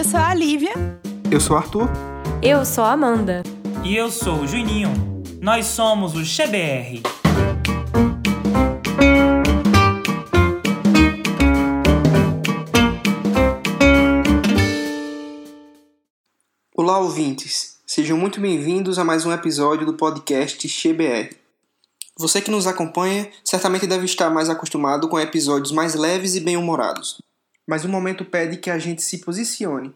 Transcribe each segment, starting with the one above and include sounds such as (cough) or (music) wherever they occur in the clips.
eu sou a Lívia. Eu sou o Arthur. Eu sou a Amanda. E eu sou o Juninho. Nós somos o XBR. Olá, ouvintes. Sejam muito bem-vindos a mais um episódio do podcast XBR. Você que nos acompanha certamente deve estar mais acostumado com episódios mais leves e bem-humorados. Mas o momento pede que a gente se posicione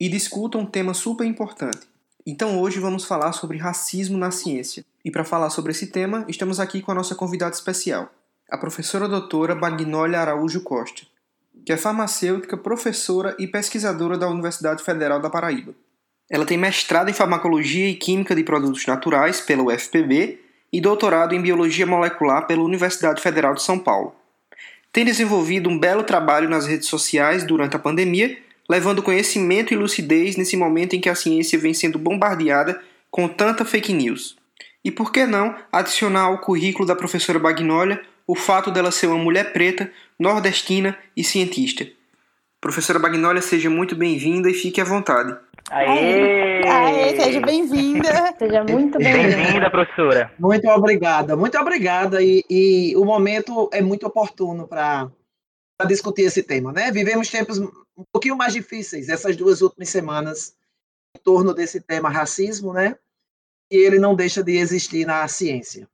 e discuta um tema super importante. Então hoje vamos falar sobre racismo na ciência. E para falar sobre esse tema, estamos aqui com a nossa convidada especial, a professora doutora Bagnólia Araújo Costa, que é farmacêutica, professora e pesquisadora da Universidade Federal da Paraíba. Ela tem mestrado em farmacologia e química de produtos naturais pela UFPB e doutorado em Biologia Molecular pela Universidade Federal de São Paulo. Tem desenvolvido um belo trabalho nas redes sociais durante a pandemia, levando conhecimento e lucidez nesse momento em que a ciência vem sendo bombardeada com tanta fake news. E por que não adicionar ao currículo da professora Bagnólia o fato dela ser uma mulher preta, nordestina e cientista? Professora Bagnólia, seja muito bem-vinda e fique à vontade. Aê! Aê, seja bem-vinda. Seja muito bem-vinda. Bem-vinda, professora. Muito obrigada, muito obrigada. E, e o momento é muito oportuno para discutir esse tema, né? Vivemos tempos um pouquinho mais difíceis essas duas últimas semanas em torno desse tema racismo, né? E ele não deixa de existir na ciência.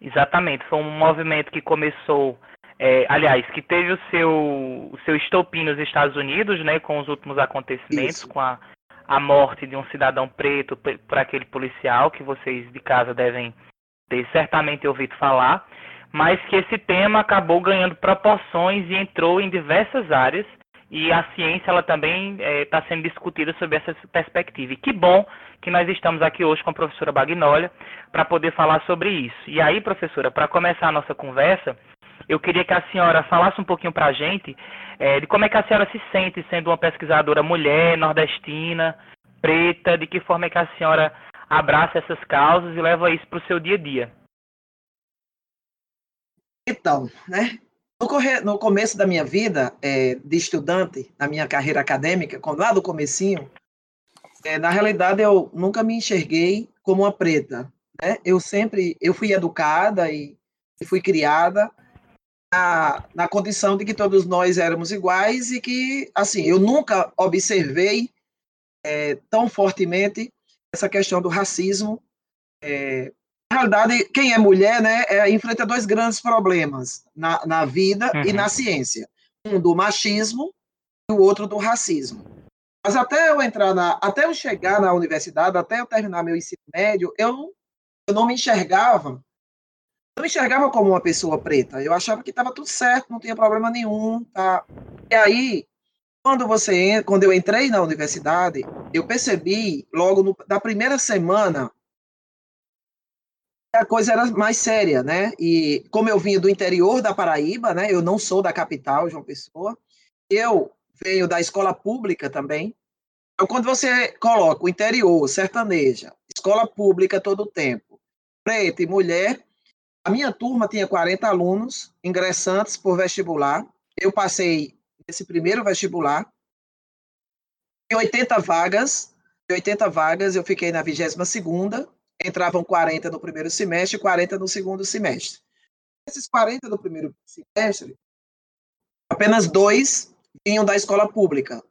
Exatamente, foi um movimento que começou é, aliás, que teve o seu, o seu estopim nos Estados Unidos, né, com os últimos acontecimentos, Isso. com a, a morte de um cidadão preto por, por aquele policial, que vocês de casa devem ter certamente ouvido falar, mas que esse tema acabou ganhando proporções e entrou em diversas áreas, e a ciência ela também está é, sendo discutida sob essa perspectiva. E que bom que nós estamos aqui hoje com a professora Bagnólia para poder falar sobre isso. E aí, professora, para começar a nossa conversa, eu queria que a senhora falasse um pouquinho para a gente é, de como é que a senhora se sente sendo uma pesquisadora mulher, nordestina, preta, de que forma é que a senhora abraça essas causas e leva isso para o seu dia a dia. Então, né? No, começo da minha vida é, de estudante, na minha carreira acadêmica, quando lá do comecinho, é, na realidade eu nunca me enxerguei como uma preta. Né? Eu sempre, eu fui educada e fui criada na, na condição de que todos nós éramos iguais e que, assim, eu nunca observei é, tão fortemente essa questão do racismo. É, na realidade, quem é mulher, né, é, enfrenta dois grandes problemas na, na vida uhum. e na ciência. Um do machismo e o outro do racismo. Mas até eu entrar na, até eu chegar na universidade, até eu terminar meu ensino médio, eu, eu não me enxergava não me enxergava como uma pessoa preta. Eu achava que estava tudo certo, não tinha problema nenhum. Tá? E aí, quando você quando eu entrei na universidade, eu percebi logo no, na primeira semana a coisa era mais séria, né? E como eu vinha do interior da Paraíba, né? Eu não sou da capital, João Pessoa. Eu venho da escola pública também. Então, quando você coloca o interior, sertaneja, escola pública todo o tempo, preta e mulher, a minha turma tinha 40 alunos ingressantes por vestibular. Eu passei nesse primeiro vestibular. Em 80 vagas, em 80 vagas, eu fiquei na 22 segunda. Entravam 40 no primeiro semestre e 40 no segundo semestre. Esses 40 no primeiro semestre, apenas dois vinham da escola pública,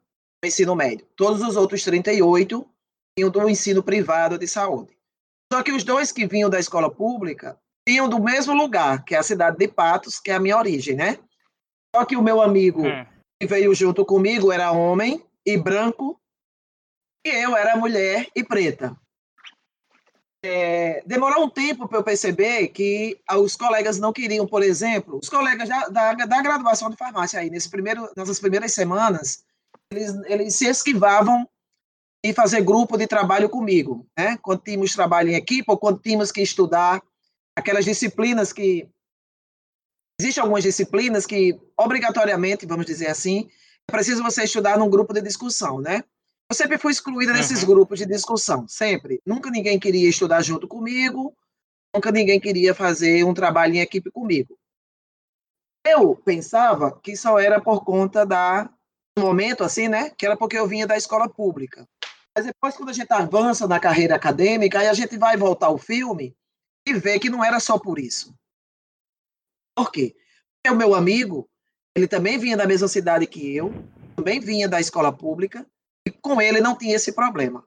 do ensino médio. Todos os outros 38 vinham do ensino privado de saúde. Só que os dois que vinham da escola pública vinham do mesmo lugar, que é a cidade de Patos, que é a minha origem, né? Só que o meu amigo hum. que veio junto comigo era homem e branco, e eu era mulher e preta. É, demorou um tempo para eu perceber que os colegas não queriam, por exemplo, os colegas já, da, da graduação de farmácia aí, nesse primeiro, nessas primeiras semanas, eles, eles se esquivavam de fazer grupo de trabalho comigo, né? Quando tínhamos trabalho em equipe ou quando tínhamos que estudar aquelas disciplinas que existem algumas disciplinas que obrigatoriamente, vamos dizer assim, é preciso você estudar num grupo de discussão, né? Eu sempre fui excluída desses uhum. grupos de discussão, sempre. Nunca ninguém queria estudar junto comigo, nunca ninguém queria fazer um trabalho em equipe comigo. Eu pensava que só era por conta da um momento assim, né? Que era porque eu vinha da escola pública. Mas depois, quando a gente avança na carreira acadêmica, aí a gente vai voltar ao filme e vê que não era só por isso. Por quê? Porque o meu amigo, ele também vinha da mesma cidade que eu, também vinha da escola pública, e com ele não tinha esse problema.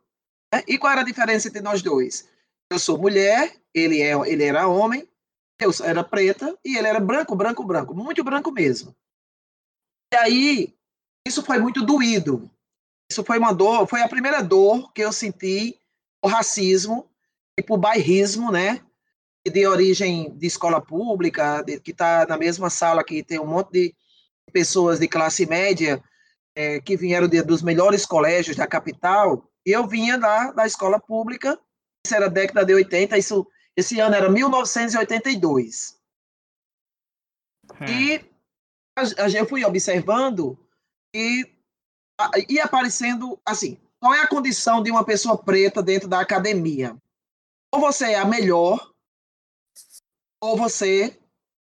Né? E qual era a diferença entre nós dois? Eu sou mulher, ele, é, ele era homem, eu era preta e ele era branco, branco, branco, muito branco mesmo. E aí, isso foi muito doído. Isso foi uma dor, foi a primeira dor que eu senti o racismo e por bairrismo, né? De origem de escola pública, de, que está na mesma sala que tem um monte de pessoas de classe média é, que vieram de, dos melhores colégios da capital, e eu vinha da, da escola pública, isso era década de 80, isso, esse ano era 1982. Hum. E a, a, eu fui observando e ia aparecendo assim, qual é a condição de uma pessoa preta dentro da academia? Ou você é a melhor, ou você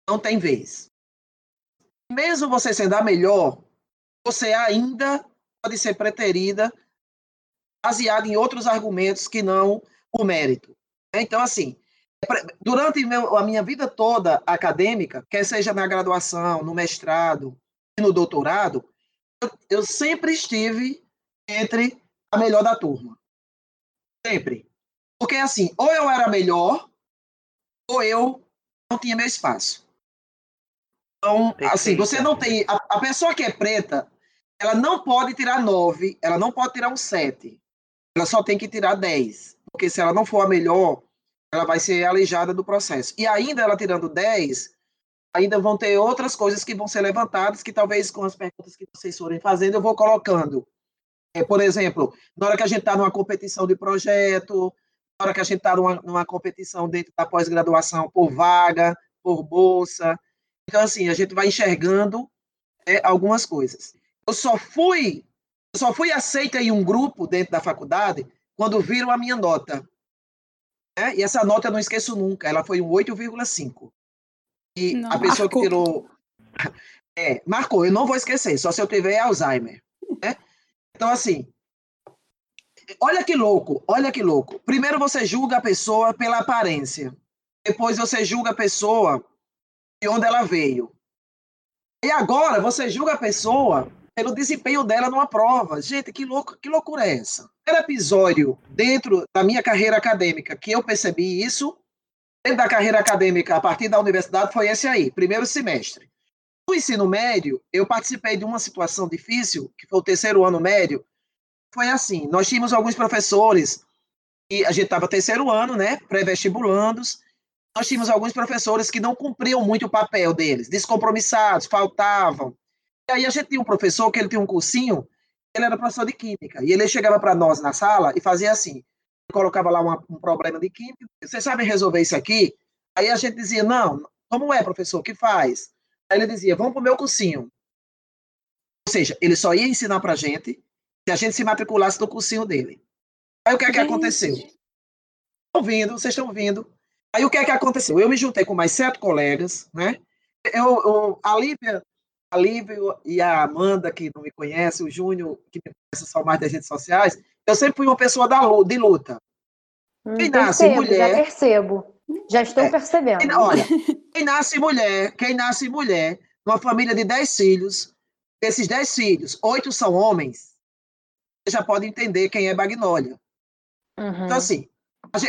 não tem vez. Mesmo você sendo a melhor, você ainda pode ser preterida baseado em outros argumentos que não o mérito. Então, assim, durante a minha vida toda acadêmica, quer seja na graduação, no mestrado e no doutorado, eu sempre estive entre a melhor da turma. Sempre. Porque, assim, ou eu era melhor, ou eu não tinha meu espaço. Então, assim, você não tem. A, a, pessoa que é preta, ela não pode tirar nove, ela não pode tirar um sete. Ela só tem que tirar dez. Porque se ela não for a melhor, ela vai ser aleijada do processo. E ainda ela tirando dez, ainda vão ter outras coisas que vão ser levantadas, que talvez com as perguntas que vocês forem fazendo, eu vou colocando. É, por exemplo, na hora que a gente está numa competição de projeto, hora que a gente está numa, numa competição dentro da pós-graduação por vaga, por bolsa, então, assim, a gente vai enxergando é, algumas coisas. Eu só fui, eu só fui aceita em um grupo dentro da faculdade quando viram a minha nota. Né? E essa nota eu não esqueço nunca, ela foi um 8,5. E não, a pessoa marcou. que tirou. (laughs) É, marcou, eu não vou esquecer, só se eu tiver Alzheimer. Né? Então, assim, olha que louco, olha que louco. Primeiro você julga a pessoa pela aparência. Depois você julga a pessoa de onde ela veio. E agora você julga a pessoa pelo desempenho dela numa prova. Gente, que, louco, que loucura é essa? Era episódio dentro da minha carreira acadêmica que eu percebi isso, dentro da carreira acadêmica a partir da universidade, foi esse aí, primeiro semestre. No ensino médio, eu participei de uma situação difícil, que foi o terceiro ano médio. Foi assim: nós tínhamos alguns professores, e a gente estava terceiro ano, né, pré-vestibulandos, nós tínhamos alguns professores que não cumpriam muito o papel deles, descompromissados, faltavam. E aí a gente tinha um professor que ele tinha um cursinho, ele era professor de química, e ele chegava para nós na sala e fazia assim, colocava lá uma, um problema de química, vocês sabem resolver isso aqui? Aí a gente dizia, não, como é, professor, o que faz? Aí ele dizia, vamos para o meu cursinho. Ou seja, ele só ia ensinar para a gente se a gente se matriculasse no cursinho dele. Aí o que é que aconteceu? Estão vindo, vocês estão vindo. Aí o que é que aconteceu? Eu me juntei com mais sete colegas, né? Eu, eu, a Lívia, a Lívia e a Amanda, que não me conhece, o Júnior, que me conhece só mais das redes sociais, eu sempre fui uma pessoa da, de luta. Hum, quem nasce percebo, mulher. Já percebo. Já estou é, percebendo. Quem, olha, quem nasce mulher, quem nasce mulher, numa família de dez filhos, desses dez filhos, oito são homens, já pode entender quem é Bagnólia. Uhum. Então, assim,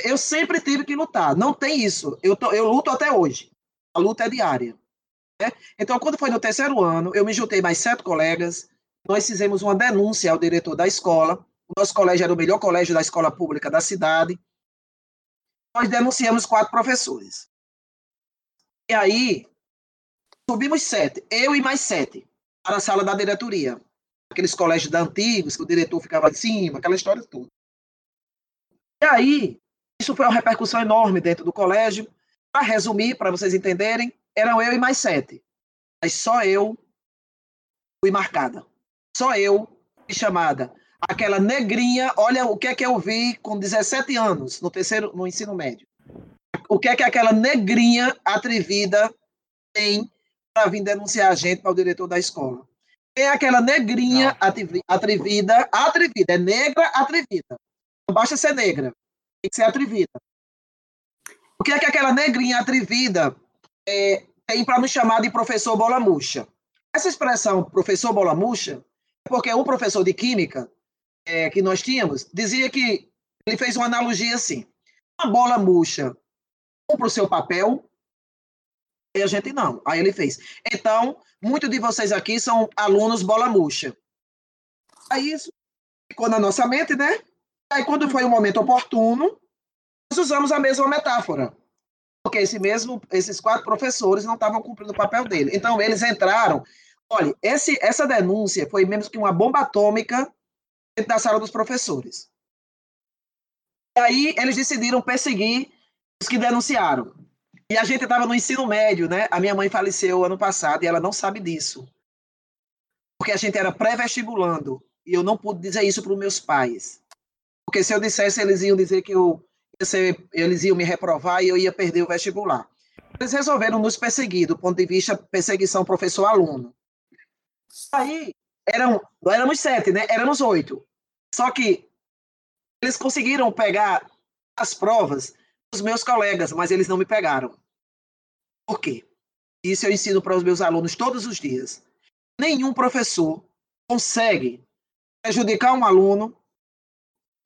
eu sempre tive que lutar. Não tem isso. Eu, tô, eu luto até hoje. A luta é diária. Né? Então, quando foi no terceiro ano, eu me juntei mais sete colegas. Nós fizemos uma denúncia ao diretor da escola. O nosso colégio era o melhor colégio da escola pública da cidade. Nós denunciamos quatro professores. E aí, subimos sete, eu e mais sete, para a sala da diretoria. Aqueles colégios da antigos, que o diretor ficava em cima, aquela história toda. E aí, isso foi uma repercussão enorme dentro do colégio. Para resumir, para vocês entenderem, eram eu e mais sete. Mas só eu fui marcada. Só eu fui chamada. Aquela negrinha, olha o que é que eu vi com 17 anos no terceiro, no ensino médio. O que é que aquela negrinha atrevida tem para vir denunciar a gente para o diretor da escola. Tem aquela negrinha atrevida, atrevida, é negra atrevida. Não basta ser negra, tem que ser atrevida. O que é que aquela negrinha atrevida é, tem para nos chamar de professor bola murcha? Essa expressão, professor bola murcha, é porque o professor de química é, que nós tínhamos dizia que ele fez uma analogia assim: uma bola murcha cumpre o seu papel, a gente não. Aí ele fez. Então, muitos de vocês aqui são alunos bola murcha. Aí isso ficou na nossa mente, né? Aí, quando foi o momento oportuno, nós usamos a mesma metáfora. Porque esse mesmo, esses quatro professores não estavam cumprindo o papel dele. Então, eles entraram. Olha, esse, essa denúncia foi mesmo que uma bomba atômica dentro da sala dos professores. E aí, eles decidiram perseguir os que denunciaram. E a gente estava no ensino médio, né? A minha mãe faleceu ano passado e ela não sabe disso. Porque a gente era pré-vestibulando. E eu não pude dizer isso para os meus pais. Porque se eu dissesse, eles iam dizer que eu eles iam me reprovar e eu ia perder o vestibular. Eles resolveram nos perseguir, do ponto de vista perseguição professor-aluno. Aí, eram, não éramos sete, né? Éramos oito. Só que eles conseguiram pegar as provas dos meus colegas, mas eles não me pegaram. Por quê? Isso eu ensino para os meus alunos todos os dias. Nenhum professor consegue prejudicar um aluno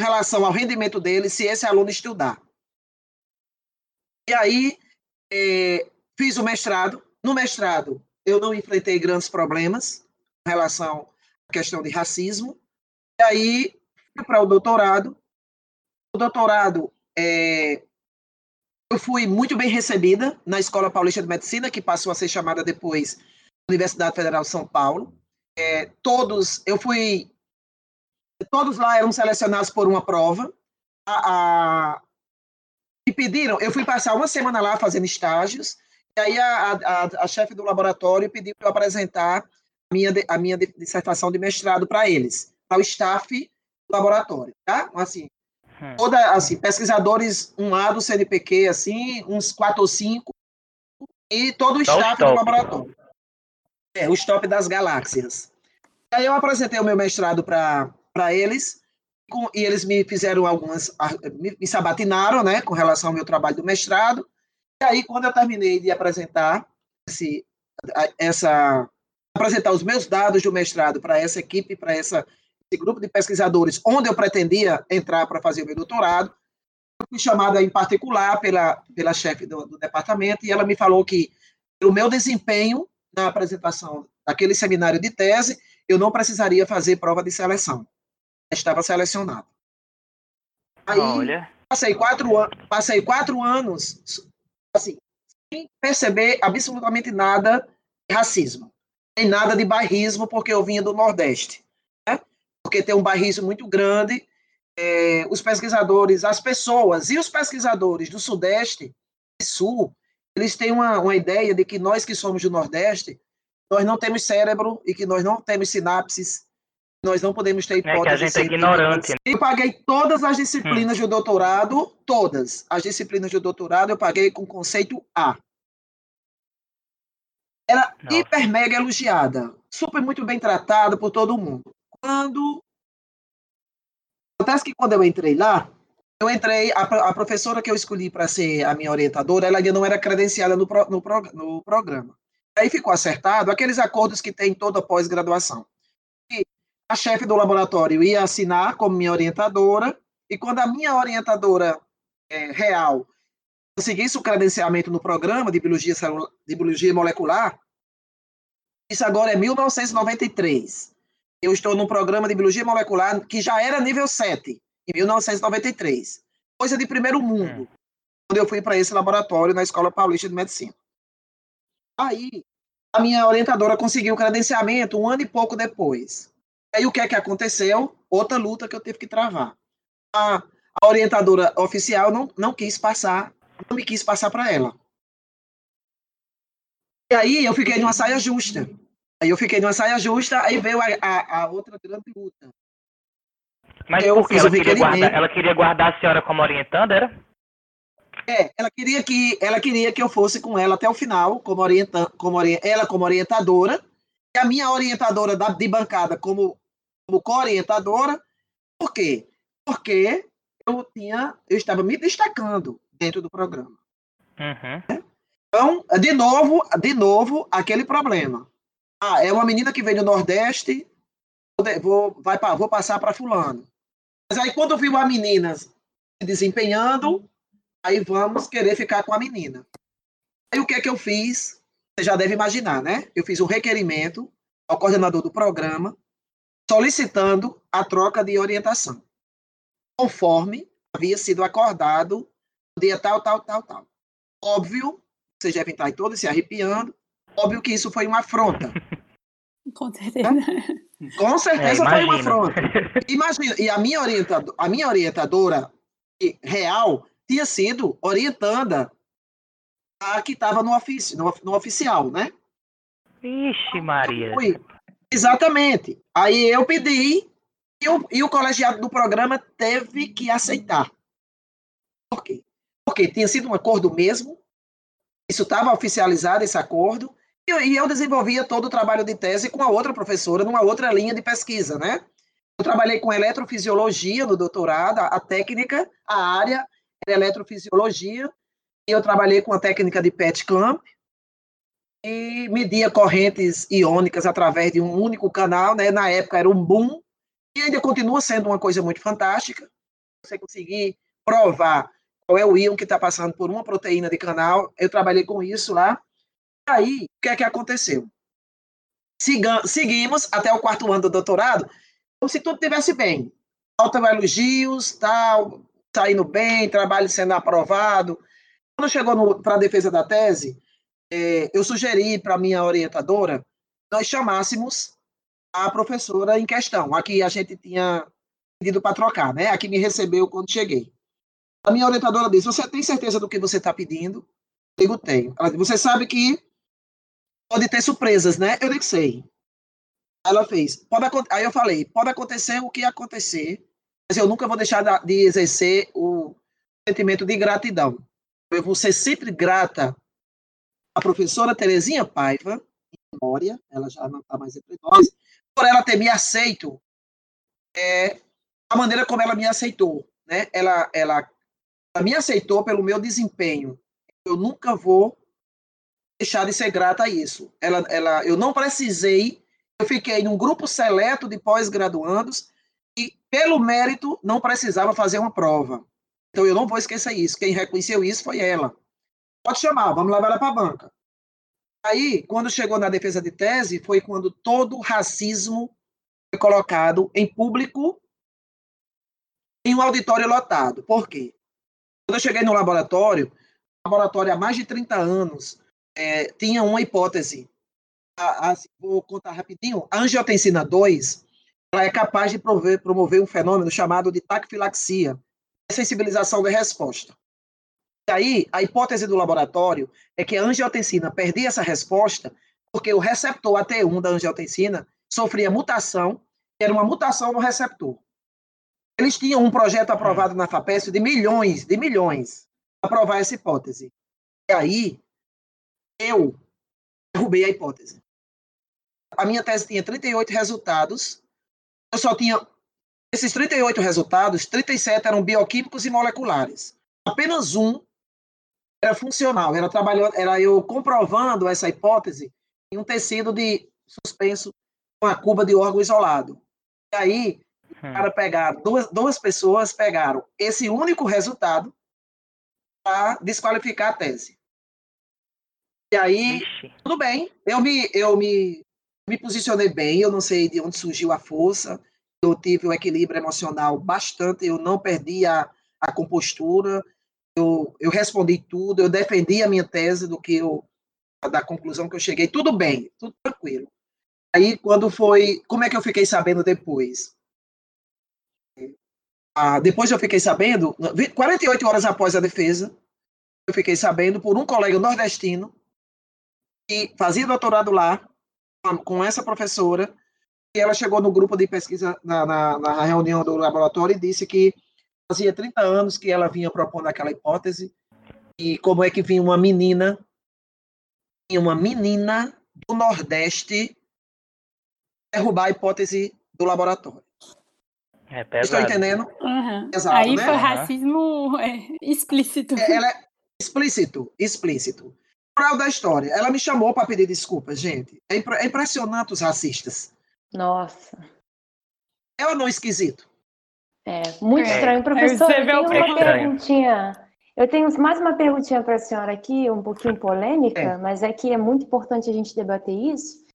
em relação ao rendimento dele se esse aluno estudar. E aí, é, fiz o mestrado. No mestrado, eu não enfrentei grandes problemas em relação à questão de racismo. E aí, para o doutorado. O doutorado, é, eu fui muito bem recebida na Escola Paulista de Medicina, que passou a ser chamada depois Universidade Federal de São Paulo. É, todos, eu fui, todos lá eram selecionados por uma prova. A, a, me pediram, eu fui passar uma semana lá fazendo estágios, e aí a, a, a chefe do laboratório pediu para eu apresentar a minha, a minha dissertação de mestrado para eles, para o staff do laboratório, tá? Assim, Hum. Toda, assim, pesquisadores, um A do CNPq, assim, uns quatro ou cinco, e todo o staff do laboratório. É, o stop das galáxias. Aí eu apresentei o meu mestrado para eles, com, e eles me fizeram algumas, me, me sabatinaram, né, com relação ao meu trabalho do mestrado, e aí, quando eu terminei de apresentar esse, essa, apresentar os meus dados do mestrado para essa equipe, para essa grupo de pesquisadores, onde eu pretendia entrar para fazer o meu doutorado, eu fui chamada em particular pela, pela chefe do, do departamento e ela me falou que o meu desempenho na apresentação daquele seminário de tese, eu não precisaria fazer prova de seleção. Estava selecionado. Aí, Olha. passei quatro, passei quatro anos, assim, sem perceber absolutamente nada de racismo, nem nada de bairrismo, porque eu vinha do Nordeste porque tem um bairrismo muito grande. É, os pesquisadores, as pessoas e os pesquisadores do Sudeste e Sul, eles têm uma, uma ideia de que nós que somos do Nordeste, nós não temos cérebro e que nós não temos sinapses, nós não podemos ter hipótese. É que a gente é ignorante. Né? Eu paguei todas as disciplinas hum. do doutorado, todas as disciplinas do doutorado eu paguei com conceito A. Era Nossa. hiper mega elogiada, super muito bem tratada por todo mundo quando. Acontece que quando eu entrei lá, eu entrei, a, a professora que eu escolhi para ser a minha orientadora, ela ainda não era credenciada no, pro, no, pro, no programa. Aí ficou acertado aqueles acordos que tem toda pós-graduação. A chefe do laboratório ia assinar como minha orientadora, e quando a minha orientadora é, real conseguisse o credenciamento no programa de biologia, de biologia molecular, isso agora é 1993 eu estou num programa de biologia molecular que já era nível 7, em 1993. Coisa de primeiro mundo, é. quando eu fui para esse laboratório na Escola Paulista de Medicina. Aí, a minha orientadora conseguiu o credenciamento um ano e pouco depois. Aí, o que é que aconteceu? Outra luta que eu tive que travar. A, a orientadora oficial não, não quis passar, não me quis passar para ela. E aí, eu fiquei numa saia justa. Aí eu fiquei numa saia justa, aí veio a, a, a outra grande luta. Mas eu por que ela queria, guardar, ela queria guardar a senhora como orientanda, era? É, ela queria que ela queria que eu fosse com ela até o final, como orienta, como ela como orientadora, e a minha orientadora da, de bancada como, como co-orientadora. Por quê? Porque eu tinha, eu estava me destacando dentro do programa. Uhum. Então, de novo, de novo, aquele problema. Ah, é uma menina que vem do Nordeste, vou, vai, vou passar para fulano. Mas aí quando viu a menina se desempenhando, aí vamos querer ficar com a menina. Aí o que é que eu fiz? Você já deve imaginar, né? Eu fiz um requerimento ao coordenador do programa solicitando a troca de orientação, conforme havia sido acordado no dia tal, tal, tal, tal. Óbvio, vocês devem estar todos se arrepiando, óbvio que isso foi uma afronta. (laughs) Com certeza. Com certeza é, foi uma afronta. Imagina, e a minha, orientador, a minha orientadora real tinha sido orientanda a que estava no, ofici no, no, oficial, né? Vixe, Maria. Fui. Exatamente. Aí eu pedi e o, e o colegiado do programa teve que aceitar. Por quê? Porque tinha sido um acordo mesmo, isso estava oficializado, esse acordo, e eu, desenvolvia todo o trabalho de tese com a outra professora, numa outra linha de pesquisa, né? Eu trabalhei com eletrofisiologia no doutorado, a, a técnica, a área era eletrofisiologia, e eu trabalhei com a técnica de PET clamp, e media correntes iônicas através de um único canal, né? Na época era um boom, e ainda continua sendo uma coisa muito fantástica. Você conseguir provar qual é o íon que está passando por uma proteína de canal, eu trabalhei com isso lá. Aí, o que é que aconteceu? Siga, seguimos até o quarto ano do doutorado, como se tudo estivesse bem. Autoelogios, tal, tá indo bem, trabalho sendo aprovado. Quando chegou para a defesa da tese, é, eu sugeri para minha orientadora nós chamássemos a professora em questão, a que a gente tinha pedido para trocar, né? A que me recebeu quando cheguei. A minha orientadora disse: Você tem certeza do que você está pedindo? Eu digo: Tenho. Ela disse: Você sabe que pode ter surpresas, né? Eu digo: Sei. Ela fez: pode, Aí eu falei: Pode acontecer o que acontecer, mas eu nunca vou deixar de exercer o sentimento de gratidão. Eu vou ser sempre grata à professora Terezinha Paiva, em memória, ela já não está mais entre nós, por ela ter me aceito é, a maneira como ela me aceitou. Né? Ela, ela, ela me aceitou pelo meu desempenho. Eu nunca vou deixar de ser grata a isso. Ela, ela, eu não precisei, eu fiquei num grupo seleto de pós-graduandos e, pelo mérito, não precisava fazer uma prova. Então eu não vou esquecer isso. Quem reconheceu isso foi ela. Pode chamar, vamos levar ela para a banca. Aí, quando chegou na defesa de tese, foi quando todo o racismo foi colocado em público em um auditório lotado. Por quê? Quando eu cheguei no laboratório, laboratório há mais de 30 anos, é, tinha uma hipótese. A, a, vou contar rapidinho. A angiotensina 2 ela é capaz de promover, promover um fenômeno chamado de taquifilaxia, sensibilização da resposta. E aí, a hipótese do laboratório é que a angiotensina perdia essa resposta porque o receptor AT1 da angiotensina sofria mutação, que era uma mutação no receptor. Eles tinham um projeto aprovado na FAPESP de milhões, de milhões, para provar essa hipótese. E aí, eu derrubei a hipótese. A minha tese tinha 38 resultados, eu só tinha esses 38 resultados, 37 eram bioquímicos e moleculares. Apenas um era funcional, era trabalhando, era eu comprovando essa hipótese em um tecido de suspenso com a cuba de órgão isolado. E aí, hum. para pegar duas, duas pessoas pegaram esse único resultado para desqualificar a tese. E aí, Ixi. tudo bem, eu me eu me me posicionei bem, eu não sei de onde surgiu a força, eu tive o um equilíbrio emocional bastante, eu não perdi a, a compostura, eu, eu respondi tudo, eu defendi a minha tese do que eu, da conclusão que eu cheguei, tudo bem, tudo tranquilo. Aí, quando foi, como é que eu fiquei sabendo depois? Ah, depois eu fiquei sabendo, 48 horas após a defesa, eu fiquei sabendo por um colega nordestino que fazia doutorado lá, com essa professora, e ela chegou no grupo de pesquisa, na, na, na reunião do laboratório, e disse que fazia 30 anos que ela vinha propondo aquela hipótese, e como é que vinha uma menina, uma menina do Nordeste, derrubar a hipótese do laboratório. É pesado. Estou entendendo? Uhum. Exato, Aí né? foi racismo é, (laughs) explícito. É, Ela é explícito, explícito. Moral da história, ela me chamou para pedir desculpas, gente. É, impre- é impressionante os racistas. Nossa. É ou não esquisito? É, muito É. estranho, professor. Você Eu vê o tenho uma problema. perguntinha. Eu tenho mais uma perguntinha para a senhora aqui, um pouquinho polêmica, É. mas é que é muito importante a gente debater isso.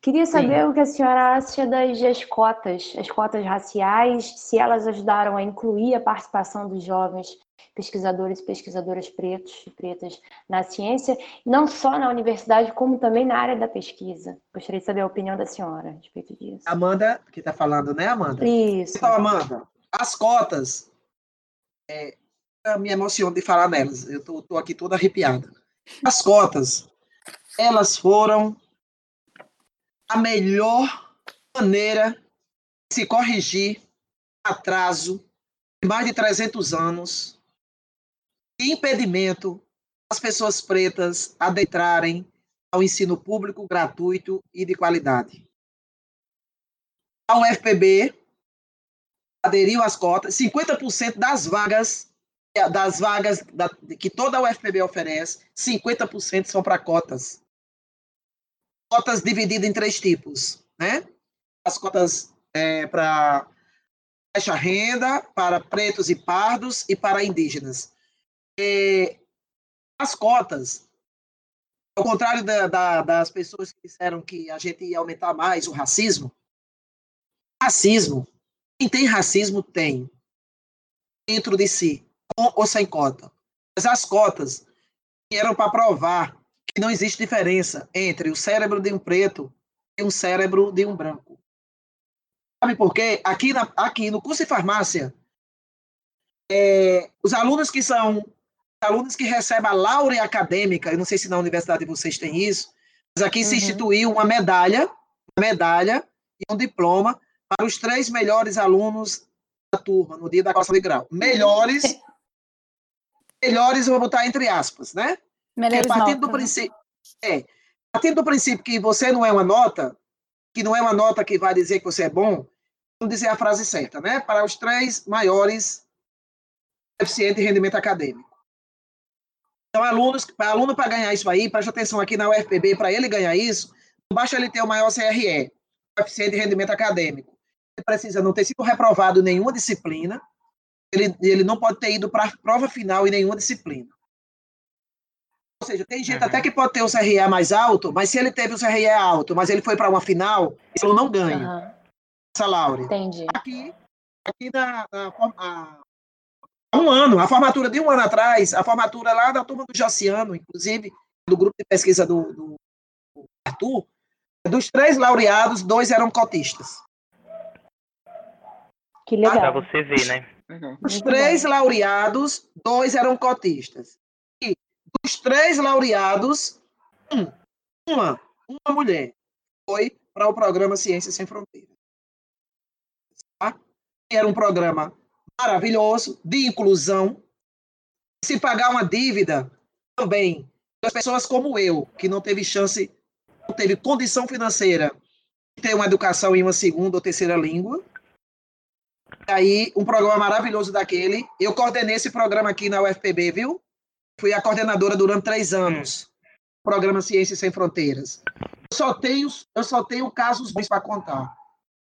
Queria saber o que a senhora acha das, das cotas, as cotas raciais, se elas ajudaram a incluir a participação dos jovens pesquisadores e pesquisadoras pretos e pretas na ciência, não só na universidade, como também na área da pesquisa. Gostaria de saber a opinião da senhora a respeito disso. Amanda, que está falando, né, Amanda? Isso. Então, Amanda, as cotas, é, eu me emociono de falar nelas, eu tô aqui toda arrepiada. As cotas, elas foram a melhor maneira de se corrigir atraso de mais de 300 anos impedimento às pessoas pretas adentrarem ao ensino público gratuito e de qualidade. A UFPB aderiu às cotas, 50% das vagas das vagas da- que toda a UFPB oferece, 50% são para cotas. Cotas divididas em três tipos, né? As cotas é, para baixa renda, para pretos e pardos e para indígenas. As cotas, ao contrário da- da- das pessoas que disseram que a gente ia aumentar mais o racismo, racismo, quem tem racismo tem dentro de si, com ou sem cota. Mas as cotas eram para provar que não existe diferença entre o cérebro de um preto e um cérebro de um branco. Sabe por quê? Aqui, na, aqui no curso de farmácia, é, os alunos que são alunos que recebem a laurea acadêmica, eu não sei se na universidade vocês têm isso, mas aqui se Uhum. instituiu uma medalha, uma medalha e um diploma para os três melhores alunos da turma no dia da colação de grau. Melhores, (laughs) melhores eu vou botar entre aspas, né? Porque Melhores partindo do notas, né? princípio, é, partindo do princípio que você não é uma nota, que não é uma nota que vai dizer que você é bom, vamos dizer a frase certa, né? Para os três maiores coeficientes de rendimento acadêmico. Então, alunos, para aluno para ganhar isso aí, preste atenção aqui na UFPB, para ele ganhar isso, não basta ele ter o maior CRE, coeficiente de rendimento acadêmico. Ele precisa não ter sido reprovado em nenhuma disciplina, ele, ele não pode ter ido para a prova final em nenhuma disciplina. Ou seja, tem gente Uhum. até que pode ter o CRE mais alto, mas se ele teve o CRE alto, mas ele foi para uma final, aluno não ganha Aham, essa laurea. entendi. Aqui, aqui na, na form- a- há um ano, a formatura de um ano atrás, a formatura lá da turma do Jociano, inclusive, do grupo de pesquisa do, do Arthur, dos três laureados, dois eram cotistas. Que Pra legal. você ver, né? Os três laureados, dois eram cotistas. E dos três laureados, um, uma, uma mulher foi para o programa Ciências Sem Fronteiras. Tá? Era um programa maravilhoso, de inclusão. Se pagar uma dívida, também, das pessoas como eu, que não teve chance, não teve condição financeira de ter uma educação em uma segunda ou terceira língua, aí um programa maravilhoso daquele. Eu coordenei esse programa aqui na UFPB, viu? Fui a coordenadora durante três anos. Programa Ciências Sem Fronteiras. Eu só tenho, eu só tenho casos bons para contar.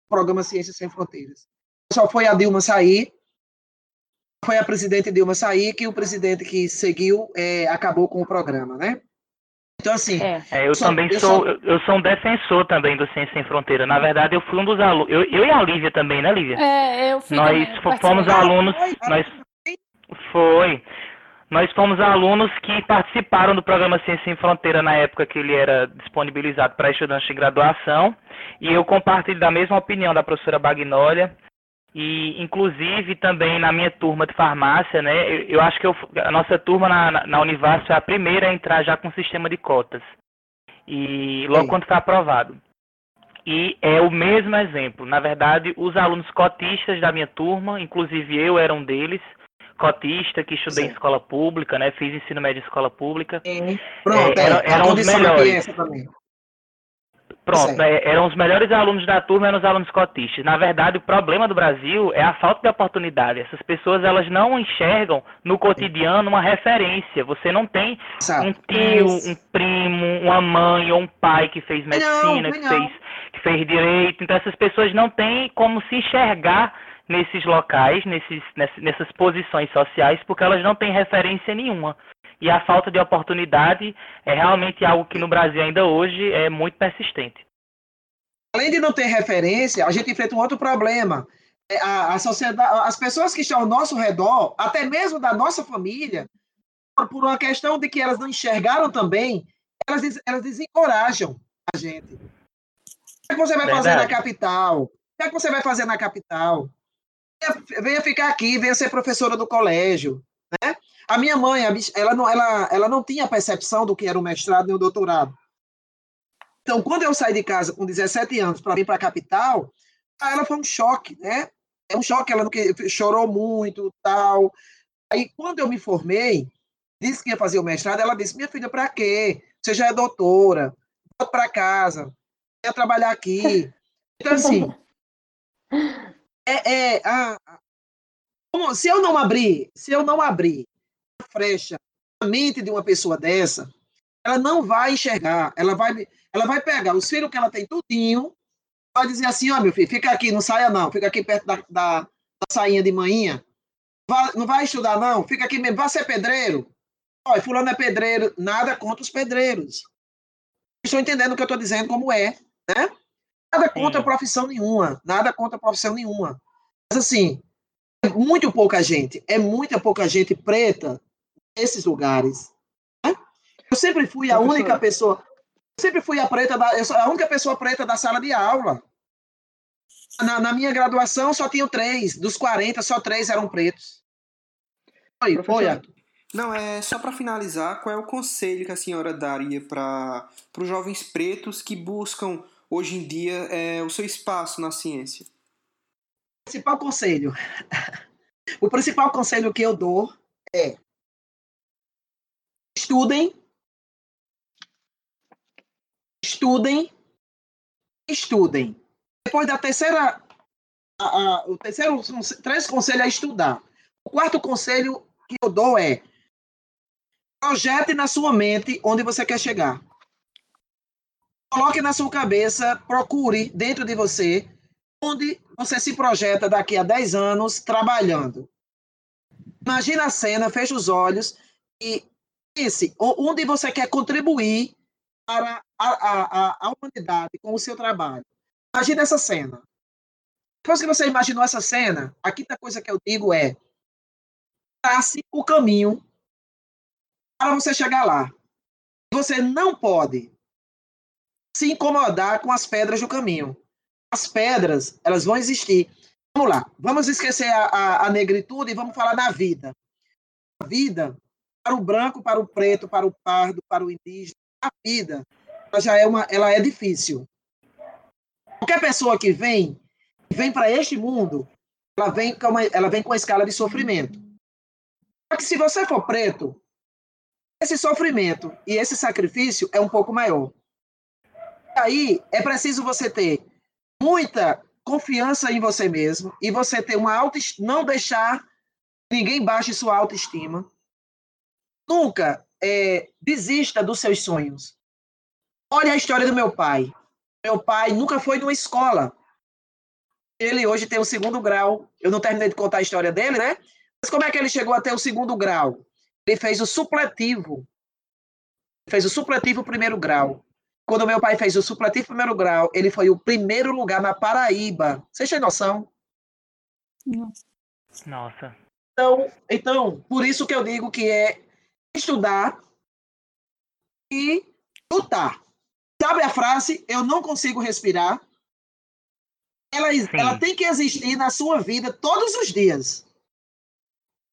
Programa Ciências Sem Fronteiras. Só foi a Dilma sair, foi a presidente Dilma sair, que o presidente que seguiu é, acabou com o programa, né? Então, assim, É, É, eu Só- também eu sou, só- eu, sou um defensor também do Ciência Sem Fronteira. Na verdade, eu fui um dos alunos. Eu, eu e a Lívia também, né, Lívia? É, eu fui Nós também, fomos alunos. Foi, Nós, foi. Nós fomos alunos que participaram do programa Ciência Sem Fronteira na época que ele era disponibilizado para estudantes de graduação. E eu compartilho da mesma opinião da professora Bagnólia. E, inclusive, também na minha turma de farmácia, né? Eu, eu acho que eu, a nossa turma na, na, Univasf é a primeira a entrar já com o sistema de cotas. E logo Sim. quando foi aprovado. E é o mesmo exemplo. Na verdade, os alunos cotistas da minha turma, inclusive eu era um deles, cotista, que estudei em Certo. escola pública, né? Fiz ensino médio em escola pública. Sim. Pronto, É, é, era- a eram os melhores. É. Pronto, é, eram os melhores alunos da turma, eram os alunos cotistas. Na verdade, o problema do Brasil é a falta de oportunidade. Essas pessoas, elas não enxergam no cotidiano uma referência. Você não tem Exato. um tio, um primo, uma mãe ou um pai que fez medicina, não, que, fez, que fez direito. Então, essas pessoas não têm como se enxergar nesses locais, nesses, nessas posições sociais, porque elas não têm referência nenhuma e a falta de oportunidade é realmente algo que no Brasil ainda hoje é muito persistente. Além de não ter referência, a gente enfrenta um outro problema. É, a, a sociedade, as pessoas que estão ao nosso redor, até mesmo da nossa família, por uma questão de que elas não enxergaram também, elas, elas desencorajam a gente. O que, é que você vai Verdade. fazer na capital? O que, é que você vai fazer na capital? Venha, venha ficar aqui, venha ser professora do colégio. Né? A minha mãe, ela não, ela, ela não tinha percepção do que era o mestrado nem o doutorado. Então, quando eu saí de casa com 17 anos para vir para a capital, ela foi um choque, né? É um choque, ela não, chorou muito, tal. Aí, quando eu me formei, disse que ia fazer o mestrado, ela disse: Minha filha, para quê? Você já é doutora, volta para casa, quer trabalhar aqui. (laughs) Então, assim, é, é a, se eu não abrir, se eu não abrir frecha a mente de uma pessoa dessa, ela não vai enxergar, ela vai, ela vai pegar os filhos que ela tem tudinho, vai dizer assim, ó, oh, meu filho, fica aqui, não saia não, fica aqui perto da, da, da sainha de manhã, vai, não vai estudar não, fica aqui mesmo, vai ser pedreiro, olha, fulano é pedreiro, nada contra os pedreiros. Estou entendendo o que eu estou dizendo como é, né? Nada contra profissão nenhuma, nada contra profissão nenhuma. Mas assim, é muito pouca gente, é muita pouca gente preta nesses lugares. Né? Eu sempre fui a única pessoa, sempre fui a preta da, eu sou a única pessoa preta da sala de aula. Na, na minha graduação só tinham três, dos 40 só três eram pretos. Oi, foi, Não, é só para finalizar, qual é o conselho que a senhora daria para os jovens pretos que buscam hoje em dia é, o seu espaço na ciência? principal conselho. (laughs) O principal conselho que eu dou é estudem, estudem, estudem. Depois da terceira, a, a, o terceiro, três conselhos é estudar. O quarto conselho que eu dou é projete na sua mente onde você quer chegar. Coloque na sua cabeça, procure dentro de você onde você se projeta daqui a 10 anos trabalhando. Imagina a cena, feche os olhos e pense onde você quer contribuir para a, a, a, humanidade com o seu trabalho. Imagina essa cena. Depois que você imaginou essa cena, a quinta coisa que eu digo é trace o caminho para você chegar lá. Você não pode se incomodar com as pedras do caminho as pedras, elas vão existir. Vamos lá, vamos esquecer a, a, a negritude e vamos falar da vida. A vida, para o branco, para o preto, para o pardo, para o indígena, a vida ela já é, uma, ela é difícil. Qualquer pessoa que vem, vem para este mundo, ela vem, com uma, ela vem com a escala de sofrimento. Só que se você for preto, esse sofrimento e esse sacrifício é um pouco maior. Aí é preciso você ter muita confiança em você mesmo e você ter uma autoestima, não deixar ninguém baixe sua autoestima. Nunca é, desista dos seus sonhos. Olha a história do meu pai. Meu pai nunca foi numa escola. Ele hoje tem o segundo grau. Eu não terminei de contar a história dele, né? Mas como é que ele chegou até o segundo grau? Ele fez o supletivo. Fez o supletivo primeiro grau. Quando meu pai fez o supletivo primeiro grau, ele foi o primeiro lugar na Paraíba. Vocês têm noção? Nossa. Então, então, por isso que eu digo que é estudar e lutar. Sabe a frase, eu não consigo respirar? Ela, ela tem que existir na sua vida todos os dias.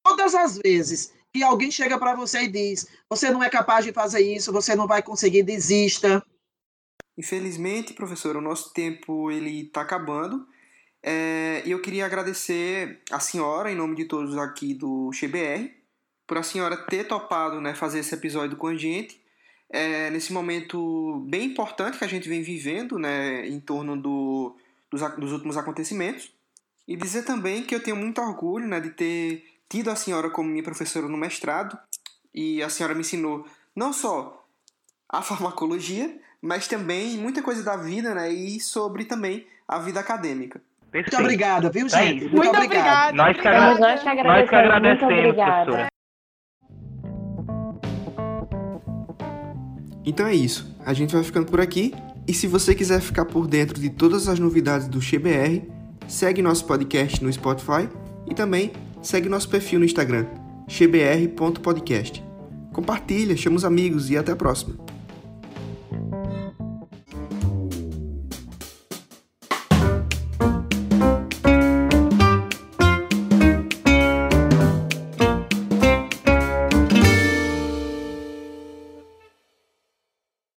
Todas as vezes que alguém chega para você e diz: você não é capaz de fazer isso, você não vai conseguir, desista. Infelizmente, professor, o nosso tempo ele está acabando. É, e eu queria agradecer a senhora, em nome de todos aqui do XBR, por a senhora ter topado né, fazer esse episódio com a gente. é, nesse momento bem importante que a gente vem vivendo, né, em torno do, dos, dos últimos acontecimentos. E dizer também que eu tenho muito orgulho né, de ter tido a senhora como minha professora no mestrado. E a senhora me ensinou não só a farmacologia, mas também muita coisa da vida né, e sobre também a vida acadêmica. Muito obrigada, viu, gente? Muito obrigado. obrigada. Nós que, Somos agra- nós que nós que agradecemos. Então é isso. A gente vai ficando por aqui. E se você quiser ficar por dentro de todas as novidades do XBR, segue nosso podcast no Spotify e também segue nosso perfil no Instagram, xbr.podcast. Compartilha, chama os amigos e até a próxima.